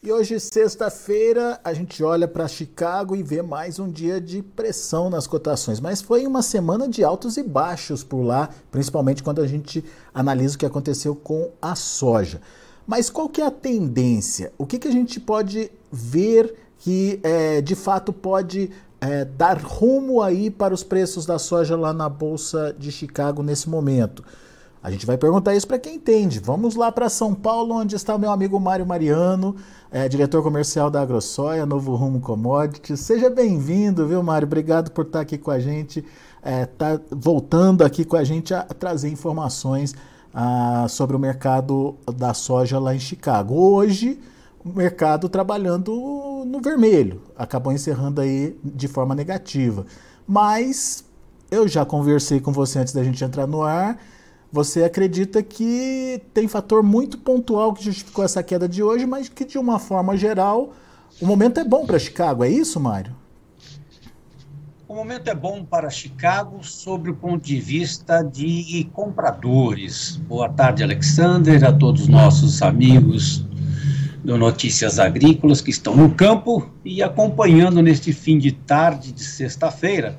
E hoje, sexta-feira, a gente olha para Chicago e vê mais um dia de pressão nas cotações. Mas foi uma semana de altos e baixos por lá, principalmente quando a gente analisa o que aconteceu com a soja. Mas qual que é a tendência? O que, que a gente pode ver que é, de fato pode é, dar rumo aí para os preços da soja lá na Bolsa de Chicago nesse momento? A gente vai perguntar isso para quem entende. Vamos lá para São Paulo, onde está o meu amigo Mário Mariano, é, diretor comercial da AgroSoia, Novo Rumo Commodities. Seja bem-vindo, viu, Mário? Obrigado por estar aqui com a gente, é, tá voltando aqui com a gente a, trazer informações ah, sobre o mercado da soja lá em Chicago. Hoje, o mercado trabalhando no vermelho, acabou encerrando aí de forma negativa. Mas eu já conversei com você antes da gente entrar no ar você acredita que tem fator muito pontual que justificou essa queda de hoje, mas que de uma forma geral o momento é bom para Chicago, é isso, Mário? O momento é bom para Chicago sobre o ponto de vista de compradores. Boa tarde, Alexander, a todos os nossos amigos do Notícias Agrícolas que estão no campo e acompanhando neste fim de tarde de sexta-feira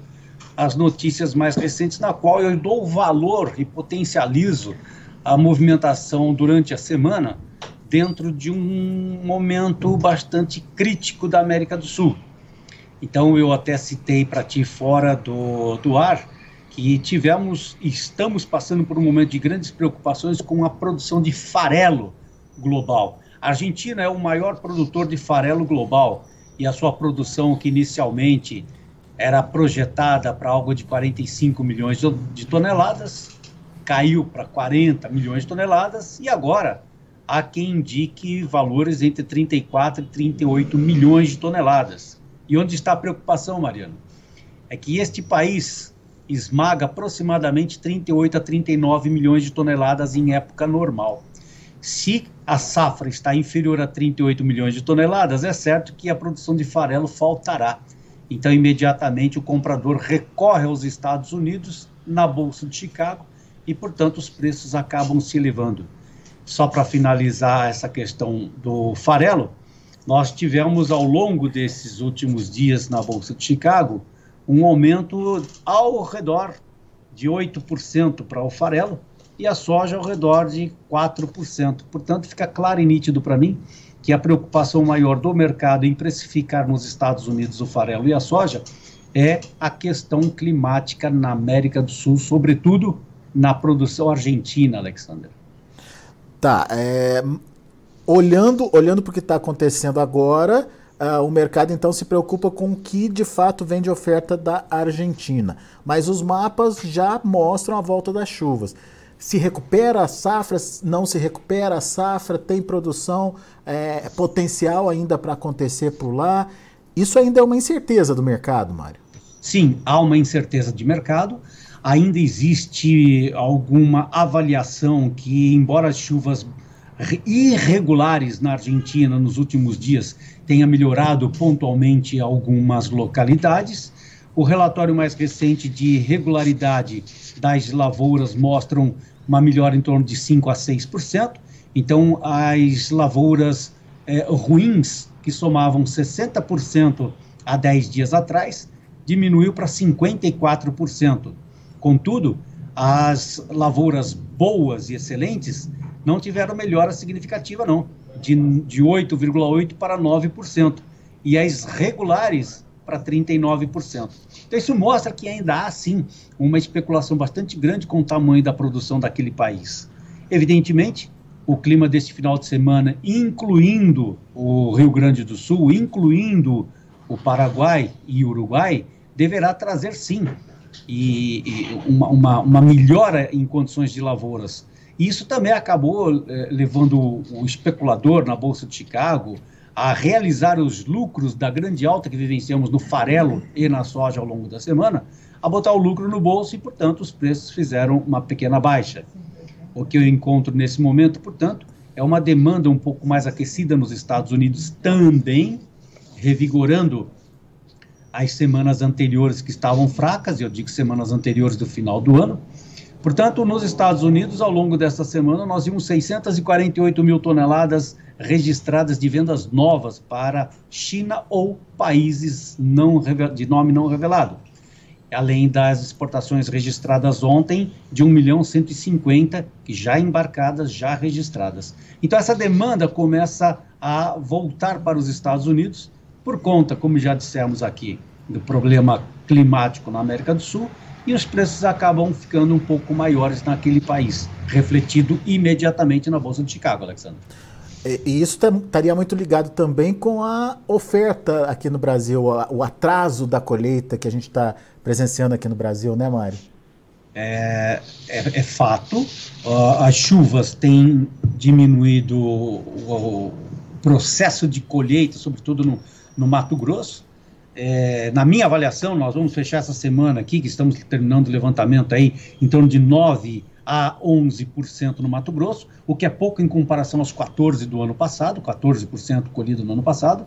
as notícias mais recentes, na qual eu dou valor e potencializo a movimentação durante a semana dentro de um momento bastante crítico da América do Sul. Então eu até citei para ti fora do, do ar que tivemos, estamos passando por um momento de grandes preocupações com a produção de farelo global. A Argentina é o maior produtor de farelo global e a sua produção que inicialmente era projetada para algo de 45 milhões de toneladas, caiu para 40 milhões de toneladas e agora há quem indique valores entre 34 e 38 milhões de toneladas. E onde está a preocupação, Mariano? É que este país esmaga aproximadamente 38 a 39 milhões de toneladas em época normal. Se a safra está inferior a 38 milhões de toneladas, é certo que a produção de farelo faltará. Então, imediatamente, o comprador recorre aos Estados Unidos na Bolsa de Chicago e, portanto, os preços acabam se elevando. Só para finalizar essa questão do farelo, nós tivemos ao longo desses últimos dias na Bolsa de Chicago um aumento ao redor de 8% para o farelo e a soja ao redor de 4%. Portanto, fica claro e nítido para mim que a preocupação maior do mercado em precificar nos Estados Unidos o farelo e a soja é a questão climática na América do Sul, sobretudo na produção argentina, Alexander. Tá, é, olhando, olhando para o que está acontecendo agora, uh, o mercado então se preocupa com o que de fato vem de oferta da Argentina. Mas os mapas já mostram a volta das chuvas se recupera a safra, não se recupera a safra, tem produção, é, potencial ainda para acontecer por lá. Isso ainda é uma incerteza do mercado, Mário. Sim, há uma incerteza de mercado. Ainda existe alguma avaliação que, embora as chuvas irregulares na Argentina nos últimos dias tenha melhorado pontualmente algumas localidades, o relatório mais recente de regularidade das lavouras mostram uma melhora em torno de 5 a 6%. Então, as lavouras é, ruins, que somavam 60% há 10 dias atrás, diminuiu para 54%. Contudo, as lavouras boas e excelentes não tiveram melhora significativa, não, de, de 8,8% para 9%. E as regulares para 39%. Então, isso mostra que ainda há, sim, uma especulação bastante grande com o tamanho da produção daquele país. Evidentemente, o clima deste final de semana, incluindo o Rio Grande do Sul, incluindo o Paraguai e o Uruguai, deverá trazer, sim, e, e uma, uma, uma, melhora em condições de lavouras. Isso também acabou eh, levando o especulador na Bolsa de Chicago, a realizar os lucros da grande alta que vivenciamos no farelo e na soja ao longo da semana, a botar o lucro no bolso e, portanto, os preços fizeram uma pequena baixa. O que eu encontro nesse momento, portanto, é uma demanda um pouco mais aquecida nos Estados Unidos também, revigorando as semanas anteriores que estavam fracas, eu digo semanas anteriores do final do ano, Portanto, nos Estados Unidos, ao longo desta semana, nós vimos 648 mil toneladas registradas de vendas novas para China ou países não, de nome não revelado, além das exportações registradas ontem de 1 milhão 150, que já embarcadas, já registradas. Então, essa demanda começa a voltar para os Estados Unidos por conta, como já dissemos aqui, do problema climático na América do Sul e os preços acabam ficando um pouco maiores naquele país, refletido imediatamente na Bolsa de Chicago, Alexandre. E isso estaria muito ligado também com a oferta aqui no Brasil, o atraso da colheita que a gente está presenciando aqui no Brasil, né, Mário? É, é, é fato. Uh, as chuvas têm diminuído o, o, processo de colheita, sobretudo no, no Mato Grosso é, na minha avaliação, nós vamos fechar essa semana aqui, que estamos terminando o levantamento aí, em torno de 9 a 11% no Mato Grosso, o que é pouco em comparação aos 14% do ano passado, 14% colhido no ano passado,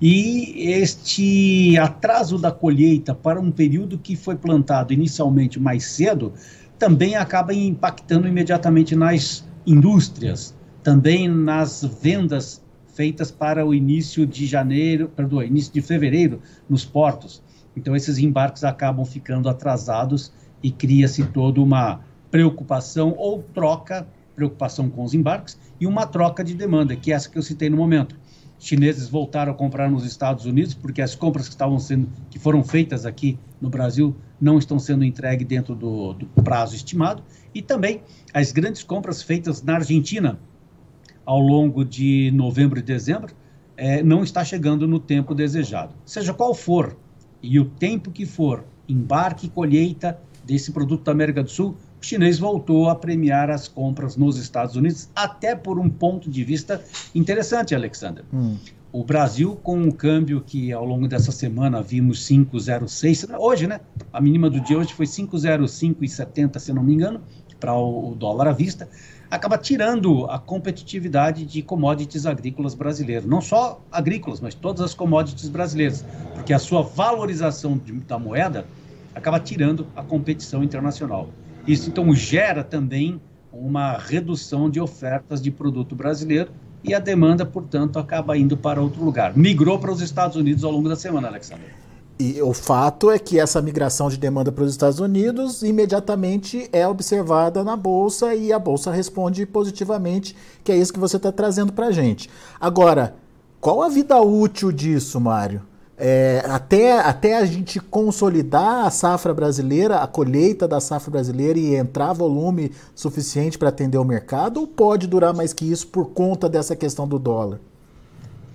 e este atraso da colheita para um período que foi plantado inicialmente mais cedo, também acaba impactando imediatamente nas indústrias, também nas vendas feitas para o início de janeiro, perdão, início de fevereiro nos portos. Então esses embarques acabam ficando atrasados e cria-se toda uma preocupação ou troca, preocupação com os embarques e uma troca de demanda, que é essa que eu citei no momento. Chineses voltaram a comprar nos Estados Unidos porque as compras que estavam sendo que foram feitas aqui no Brasil não estão sendo entregues dentro do, do prazo estimado e também as grandes compras feitas na Argentina ao longo de novembro e dezembro é, não está chegando no tempo desejado. Seja qual for e o tempo que for, embarque e colheita desse produto da América do Sul, o chinês voltou a premiar as compras nos Estados Unidos, até por um ponto de vista interessante, Alexander. Hum. O Brasil, com um câmbio que ao longo dessa semana vimos 5,06, hoje, né? A mínima do dia hoje foi 5,05,70, se não me engano, para o dólar à vista acaba tirando a competitividade de commodities agrícolas brasileiras. Não só agrícolas, mas todas as commodities brasileiras, porque a sua valorização de, da moeda acaba tirando a competição internacional. Isso então gera também uma redução de ofertas de produto brasileiro e a demanda, portanto, acaba indo para outro lugar. Migrou para os Estados Unidos ao longo da semana, Alexandre. E o fato é que essa migração de demanda para os Estados Unidos imediatamente é observada na Bolsa e a Bolsa responde positivamente, que é isso que você está trazendo para a gente. Agora, qual a vida útil disso, Mário? É, até, até a gente consolidar a safra brasileira, a colheita da safra brasileira e entrar volume suficiente para atender o mercado, ou pode durar mais que isso por conta dessa questão do dólar?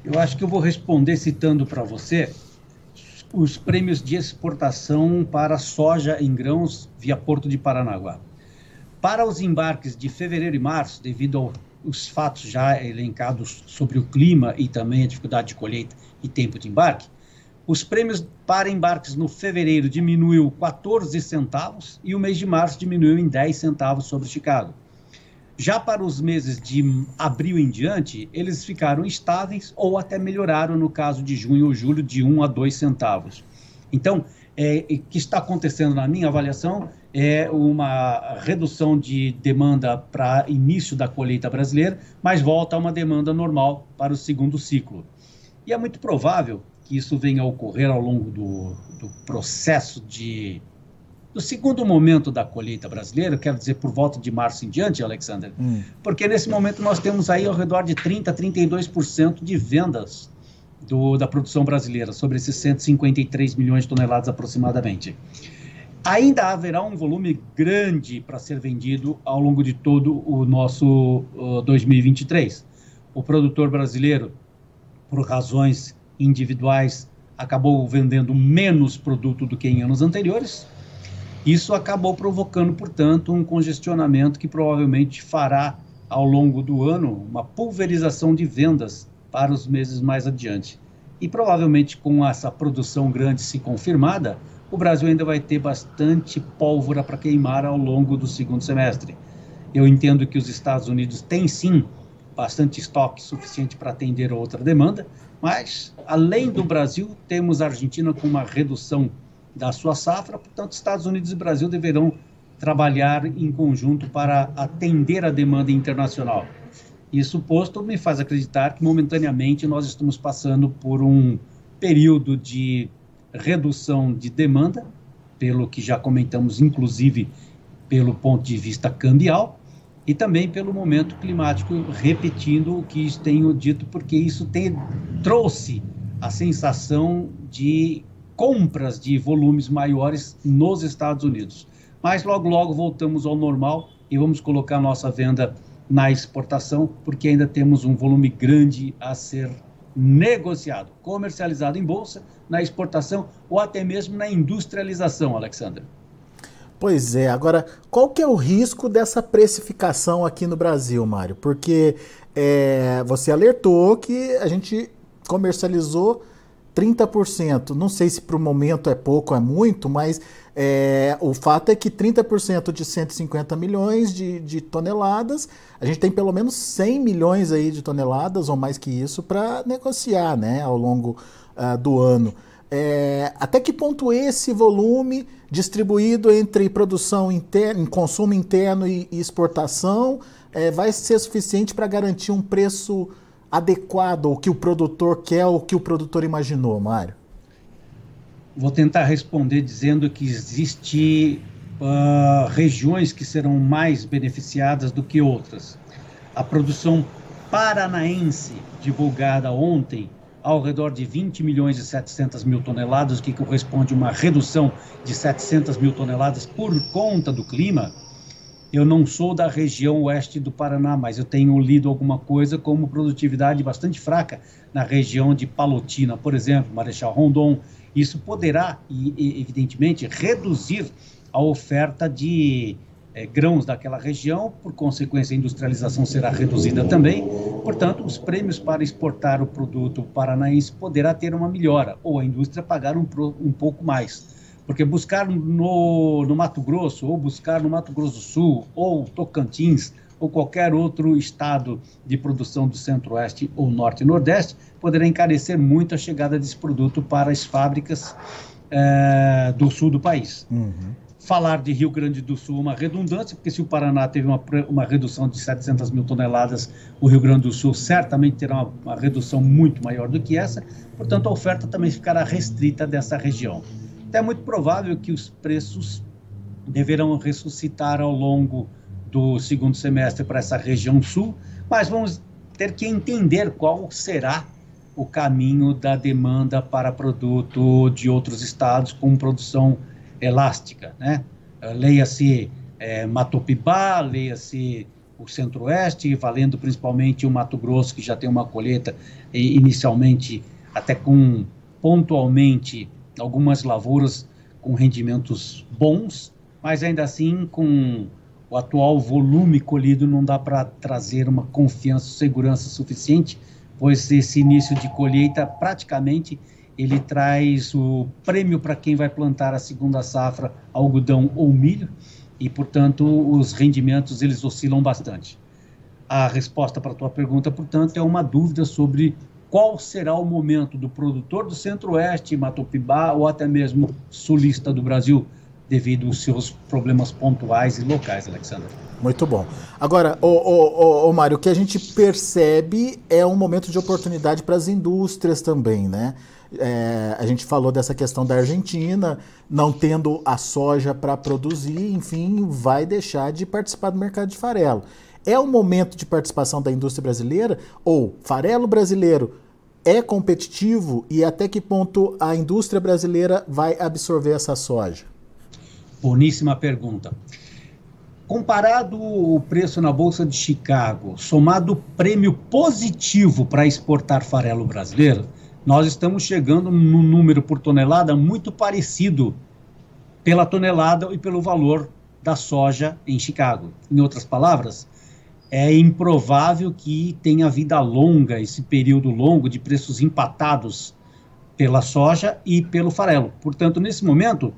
Eu acho que eu vou responder citando para você os prêmios de exportação para soja em grãos via Porto de Paranaguá. Para os embarques de fevereiro e março, devido aos fatos já elencados sobre o clima e também a dificuldade de colheita e tempo de embarque, os prêmios para embarques no fevereiro diminuiu 14 centavos e o mês de março diminuiu em 10 centavos sobre Chicago. Já para os meses de abril em diante, eles ficaram estáveis ou até melhoraram no caso de junho ou julho de 1 a 2 centavos. Então, é, o que está acontecendo na minha avaliação é uma redução de demanda para início da colheita brasileira, mas volta a uma demanda normal para o segundo ciclo. E é muito provável que isso venha a ocorrer ao longo do, do processo de no segundo momento da colheita brasileira, quero dizer por volta de março em diante, Alexander, hum. porque nesse momento nós temos aí ao redor de 30%, 32% de vendas do, da produção brasileira, sobre esses 153 milhões de toneladas aproximadamente. Ainda haverá um volume grande para ser vendido ao longo de todo o nosso uh, 2023. O produtor brasileiro, por razões individuais, acabou vendendo menos produto do que em anos anteriores, isso acabou provocando, portanto, um congestionamento que provavelmente fará ao longo do ano uma pulverização de vendas para os meses mais adiante. E provavelmente com essa produção grande se confirmada, o Brasil ainda vai ter bastante pólvora para queimar ao longo do segundo semestre. Eu entendo que os Estados Unidos têm sim bastante estoque suficiente para atender outra demanda, mas além do Brasil, temos a Argentina com uma redução da sua safra, portanto, Estados Unidos e Brasil deverão trabalhar em conjunto para atender a demanda internacional. Isso posto me faz acreditar que momentaneamente nós estamos passando por um período de redução de demanda, pelo que já comentamos, inclusive pelo ponto de vista cambial, e também pelo momento climático, repetindo o que tenho dito, porque isso tem, trouxe a sensação de compras de volumes maiores nos Estados Unidos. Mas logo, logo voltamos ao normal e vamos colocar nossa venda na exportação, porque ainda temos um volume grande a ser negociado, comercializado em bolsa, na exportação ou até mesmo na industrialização, Alexander. Pois é, agora qual que é o risco dessa precificação aqui no Brasil, Mário? Porque é, você alertou que a gente comercializou 30%. Não sei se para o momento é pouco ou é muito, mas é, o fato é que 30% de 150 milhões de, de, toneladas, a gente tem pelo menos 100 milhões aí de toneladas ou mais que isso para negociar né, ao longo uh, do ano. É, até que ponto esse volume distribuído entre produção interna, consumo interno e, e exportação é, vai ser suficiente para garantir um preço adequado ao que o produtor quer ou que o produtor imaginou, Mário? Vou tentar responder dizendo que existe uh, regiões que serão mais beneficiadas do que outras. A produção paranaense divulgada ontem ao redor de 20 milhões e 700 mil toneladas, que corresponde a uma redução de 700 mil toneladas por conta do clima, eu não sou da região oeste do Paraná, mas eu tenho lido alguma coisa como produtividade bastante fraca na região de Palotina, por exemplo, Marechal Rondon. Isso poderá, evidentemente, reduzir a oferta de é, grãos daquela região, por consequência, a industrialização será reduzida também. Portanto, os prêmios para exportar o produto paranaense poderá ter uma melhora, ou a indústria pagar um, um pouco mais. Porque buscar no, no Mato Grosso, ou buscar no Mato Grosso do Sul, ou Tocantins, ou qualquer outro estado de produção do Centro-Oeste ou Norte e Nordeste, poderá encarecer muito a chegada desse produto para as fábricas é, do sul do país. Uhum. Falar de Rio Grande do Sul é uma redundância, porque se o Paraná teve uma, uma redução de 700 mil toneladas, o Rio Grande do Sul certamente terá uma, uma redução muito maior do que essa, portanto, a oferta também ficará restrita dessa região é muito provável que os preços deverão ressuscitar ao longo do segundo semestre para essa região sul, mas vamos ter que entender qual será o caminho da demanda para produto de outros estados com produção elástica, né? Leia-se é, Matopibá, leia-se o Centro-Oeste, valendo principalmente o Mato Grosso, que já tem uma colheita inicialmente até com pontualmente algumas lavouras com rendimentos bons, mas ainda assim com o atual volume colhido não dá para trazer uma confiança, segurança suficiente, pois esse início de colheita praticamente ele traz o prêmio para quem vai plantar a segunda safra, algodão ou milho, e portanto os rendimentos eles oscilam bastante. A resposta para a tua pergunta, portanto, é uma dúvida sobre qual será o momento do produtor do Centro-Oeste, Matopibá ou até mesmo sulista do Brasil, devido aos seus problemas pontuais e locais, Alexandre. Muito bom. Agora, o, o, o, Mário, o que a gente percebe é um momento de oportunidade para as indústrias também, né? É, a gente falou dessa questão da Argentina, não tendo a soja para produzir, enfim, vai deixar de participar do mercado de farelo. É o momento de participação da indústria brasileira ou farelo brasileiro é competitivo e até que ponto a indústria brasileira vai absorver essa soja? Boníssima pergunta. Comparado o preço na Bolsa de Chicago, somado o prêmio positivo para exportar farelo brasileiro, nós estamos chegando num número por tonelada muito parecido pela tonelada e pelo valor da soja em Chicago. Em outras palavras, é improvável que tenha vida longa, esse período longo de preços empatados pela soja e pelo farelo. Portanto, nesse momento,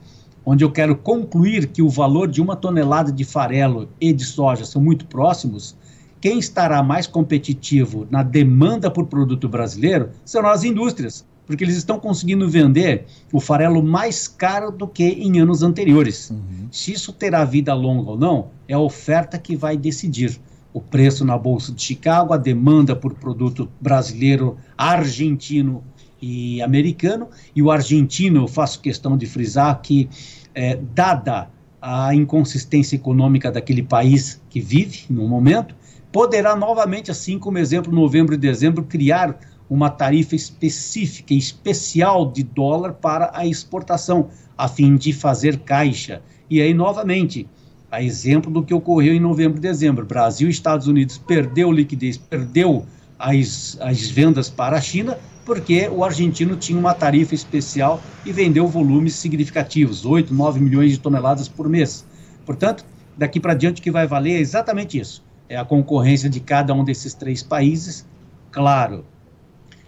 onde eu quero concluir que o valor de uma tonelada de farelo e de soja são muito próximos, quem estará mais competitivo na demanda por produto brasileiro serão as indústrias, porque eles estão conseguindo vender o farelo mais caro do que em anos anteriores. Uhum. Se isso terá vida longa ou não, é a oferta que vai decidir o preço na Bolsa de Chicago, a demanda por produto brasileiro, argentino e americano. E o argentino, eu faço questão de frisar que, é, dada a inconsistência econômica daquele país que vive no momento, poderá novamente, assim como exemplo, novembro e dezembro, criar uma tarifa específica, especial de dólar para a exportação, a fim de fazer caixa. E aí, novamente, a exemplo do que ocorreu em novembro e dezembro. Brasil e Estados Unidos perdeu liquidez, perdeu as, as vendas para a China, porque o argentino tinha uma tarifa especial e vendeu volumes significativos, 8, 9 milhões de toneladas por mês. Portanto, daqui para diante o que vai valer é exatamente isso. É a concorrência de cada um desses três países, claro,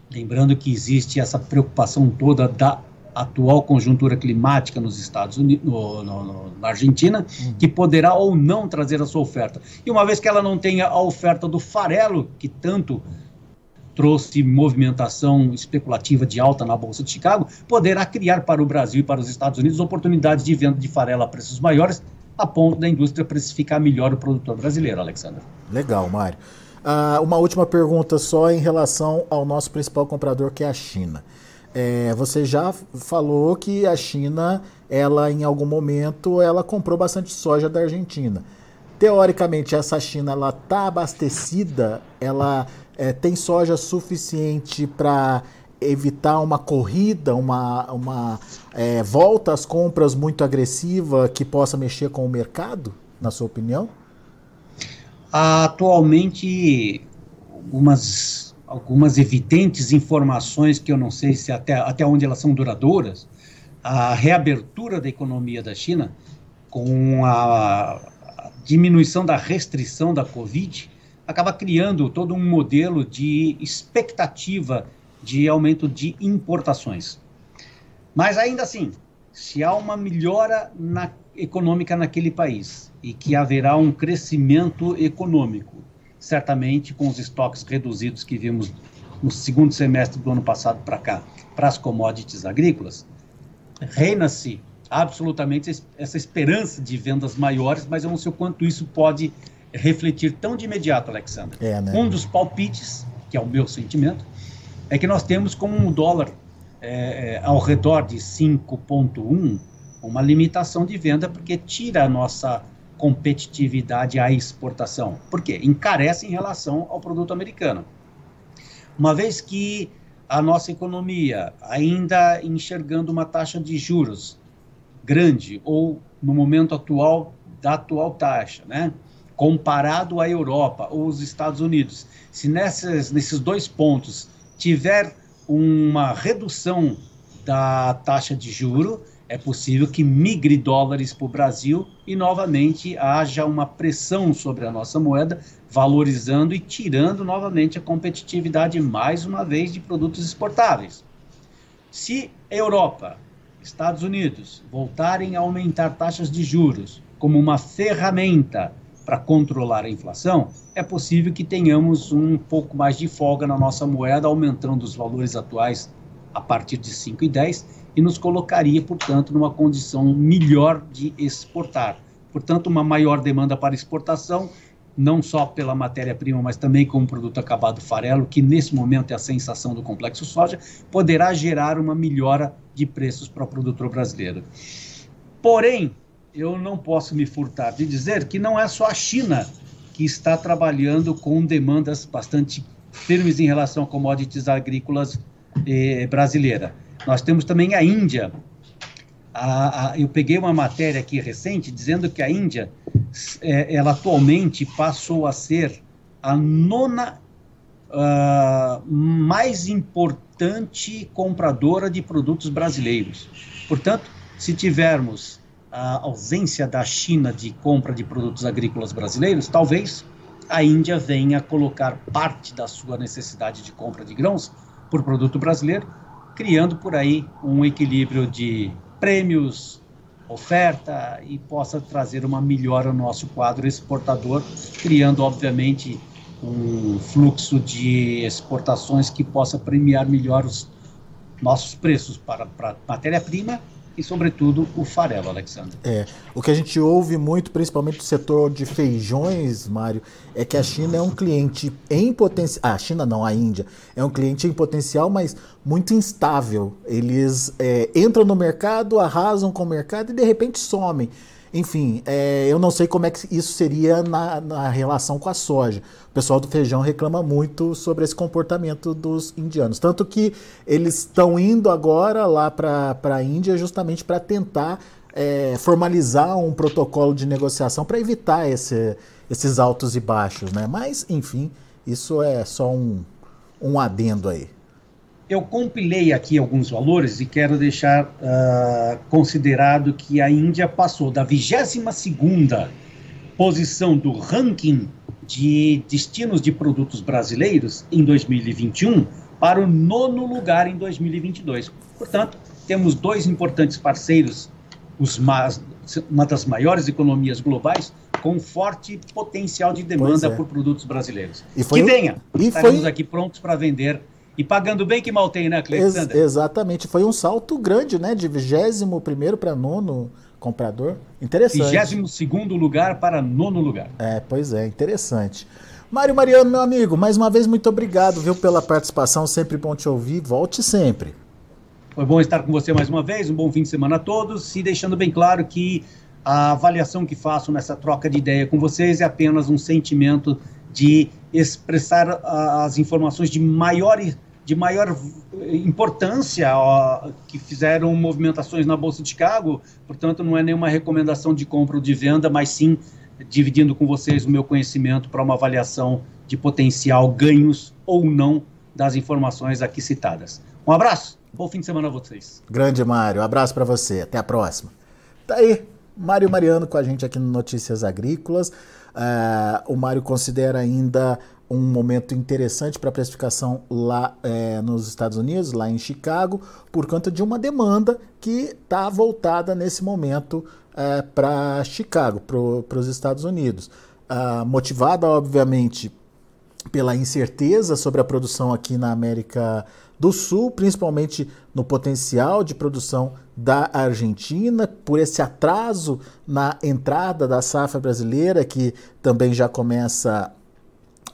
lembrando que existe essa preocupação toda da atual conjuntura climática nos Estados Unidos, no, no, na Argentina, uhum. que poderá ou não trazer a sua oferta. E uma vez que ela não tenha a oferta do farelo, que tanto trouxe movimentação especulativa de alta na Bolsa de Chicago, poderá criar para o Brasil e para os Estados Unidos oportunidades de venda de farelo a preços maiores, a ponto da indústria precificar melhor o produtor brasileiro, Alexandre. Legal, Mário. Uh, uma última pergunta só em relação ao nosso principal comprador, que é a China. É, você já falou que a China, ela em algum momento, ela comprou bastante soja da Argentina. Teoricamente, essa China ela está abastecida, ela é, tem soja suficiente para evitar uma corrida, uma, uma é, volta às compras muito agressiva que possa mexer com o mercado, na sua opinião? Atualmente, algumas algumas evidentes informações que eu não sei se até, até onde elas são duradouras, a reabertura da economia da China, com a diminuição da restrição da Covid, acaba criando todo um modelo de expectativa de aumento de importações. Mas ainda assim, se há uma melhora na, econômica naquele país e que haverá um crescimento econômico certamente com os estoques reduzidos que vimos no segundo semestre do ano passado para cá, para as commodities agrícolas, reina-se absolutamente essa esperança de vendas maiores, mas eu não sei o quanto isso pode refletir tão de imediato, Alexandre. É, né? Um dos palpites, que é o meu sentimento, é que nós temos com um dólar é, é ao redor de 5,1 uma limitação de venda, porque tira a nossa competitividade à exportação. Por quê? Encarece em relação ao produto americano. Uma vez que a nossa economia, ainda enxergando uma taxa de juros grande, ou no momento atual, da atual taxa, né? comparado à Europa ou os Estados Unidos, se nessas, nesses dois pontos tiver uma redução da taxa de juro, é possível que migre dólares para o Brasil e novamente haja uma pressão sobre a nossa moeda, valorizando e tirando novamente a competitividade, mais uma vez, de produtos exportáveis. Se Europa, Estados Unidos voltarem a aumentar taxas de juros como uma ferramenta para controlar a inflação, é possível que tenhamos um pouco mais de folga na nossa moeda, aumentando os valores atuais a partir de 5,10 e nos colocaria, portanto, numa condição melhor de exportar. Portanto, uma maior demanda para exportação, não só pela matéria-prima, mas também como produto acabado farelo, que nesse momento é a sensação do complexo soja, poderá gerar uma melhora de preços para o produtor brasileiro. Porém, eu não posso me furtar de dizer que não é só a China que está trabalhando com demandas bastante firmes em relação a commodities agrícolas eh, brasileira. Nós temos também a Índia. A, a, eu peguei uma matéria aqui recente dizendo que a Índia, é, ela atualmente passou a ser a nona uh, mais importante compradora de produtos brasileiros. Portanto, se tivermos a ausência da China de compra de produtos agrícolas brasileiros, talvez a Índia venha colocar parte da sua necessidade de compra de grãos por produto brasileiro criando por aí um equilíbrio de prêmios, oferta e possa trazer uma melhora no nosso quadro exportador, criando, obviamente, um fluxo de exportações que possa premiar melhor os nossos preços para, para matéria-prima e, sobretudo, o farelo, Alexandre. É, o que a gente ouve muito, principalmente do setor de feijões, Mário, é que a China é um cliente em potencial. Ah, a China não, a Índia. É um cliente em potencial, mas muito instável. Eles é, entram no mercado, arrasam com o mercado e de repente somem. Enfim, é, eu não sei como é que isso seria na, na, relação com a soja. O pessoal do feijão reclama muito sobre esse comportamento dos indianos. Tanto que eles estão indo agora lá para a Índia justamente para tentar é, formalizar um protocolo de negociação para evitar esse, esses altos e baixos. Né? Mas, enfim, isso é só um, um adendo aí eu compilei aqui alguns valores e quero deixar uh, considerado que a Índia passou da 22ª posição do ranking de destinos de produtos brasileiros em 2021 para o nono lugar em 2022. Portanto, temos dois importantes parceiros, os uma das maiores economias globais, com forte potencial de demanda é. por produtos brasileiros. que venha, e estaremos foi... aqui prontos para vender e pagando bem que mal tem, né, Cleiton? Ex exatamente. Foi um salto grande, né? De 21 primeiro para nono comprador. Interessante. 22 lugar para nono lugar. É, pois é, interessante. Mário Mariano, meu amigo, mais uma vez muito obrigado, viu, pela participação. Sempre bom te ouvir. Volte sempre. Foi bom estar com você mais uma vez. Um bom fim de semana a todos. E deixando bem claro que a avaliação que faço nessa troca de ideia com vocês é apenas um sentimento de expressar as informações de maior de maior importância ó, que fizeram movimentações na Bolsa de Chicago, portanto, não é nenhuma recomendação de compra ou de venda, mas sim dividindo com vocês o meu conhecimento para uma avaliação de potencial ganhos ou não das informações aqui citadas. Um abraço, bom fim de semana a vocês. Grande Mário, um abraço para você, até a próxima. Tá aí, Mário Mariano com a gente aqui no Notícias Agrícolas. Uh, o Mário considera ainda um momento interessante para a precificação lá é, nos Estados Unidos, lá em Chicago, por conta de uma demanda que está voltada nesse momento é, para Chicago, para os Estados Unidos. Ah, motivada, obviamente, pela incerteza sobre a produção aqui na América do Sul, principalmente no potencial de produção da Argentina, por esse atraso na entrada da safra brasileira, que também já começa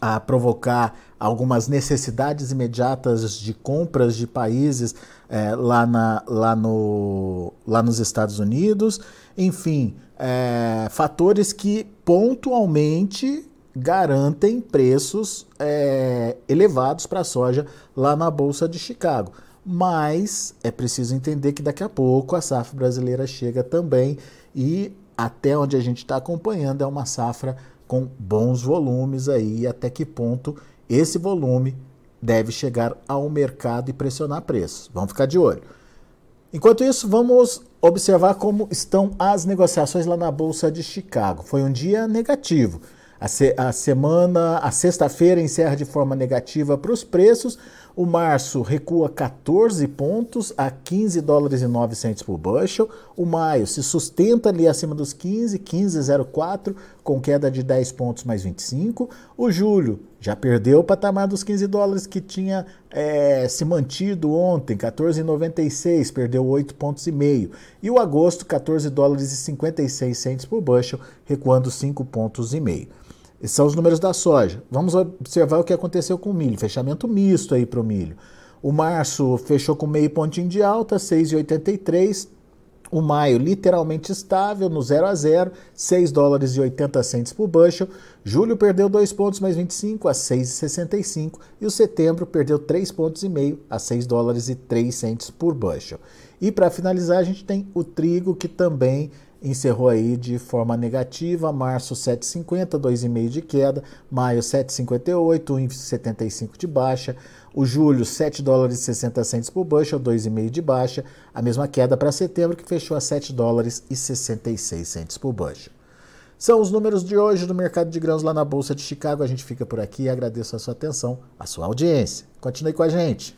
a provocar algumas necessidades imediatas de compras de países é, lá, na, lá, no, lá nos Estados Unidos. Enfim, é, fatores que pontualmente garantem preços é, elevados para a soja lá na Bolsa de Chicago. Mas é preciso entender que daqui a pouco a safra brasileira chega também e até onde a gente está acompanhando é uma safra com bons volumes aí, até que ponto esse volume deve chegar ao mercado e pressionar preços. Vamos ficar de olho. Enquanto isso, vamos observar como estão as negociações lá na Bolsa de Chicago. Foi um dia negativo. A, se, a semana, a sexta-feira encerra de forma negativa para os preços. O março recua 14 pontos a 15 dólares e 9 centos por bushel. O maio se sustenta ali acima dos 15, 15,04, com queda de 10 pontos mais 25. O julho já perdeu o patamar dos 15 dólares que tinha é, se mantido ontem, 14,96, perdeu 8 pontos e meio. E o agosto, 14 dólares e 56 centos por bushel, recuando 5 pontos e meio. Esses são os números da soja. Vamos observar o que aconteceu com o milho. Fechamento misto aí para o milho. O março fechou com meio pontinho de alta, 6,83. O maio literalmente estável, no 0 a 0, 6 dólares e 80 centos por bushel. Julho perdeu 2 pontos mais 25 a 6,65 e o setembro perdeu 3 pontos e meio a 6 dólares e 3 centos por bushel. E para finalizar, a gente tem o trigo que também encerrou aí de forma negativa, março 7,50, 2,5 de queda, maio 7,58, 1,75 de baixa, o julho 7 dólares e 60 centos por bushel, 2,5 de baixa, a mesma queda para setembro que fechou a 7 dólares e 66 centos por bushel. São os números de hoje do mercado de grãos lá na Bolsa de Chicago. A gente fica por aqui e agradeço a sua atenção, a sua audiência. Continue com a gente.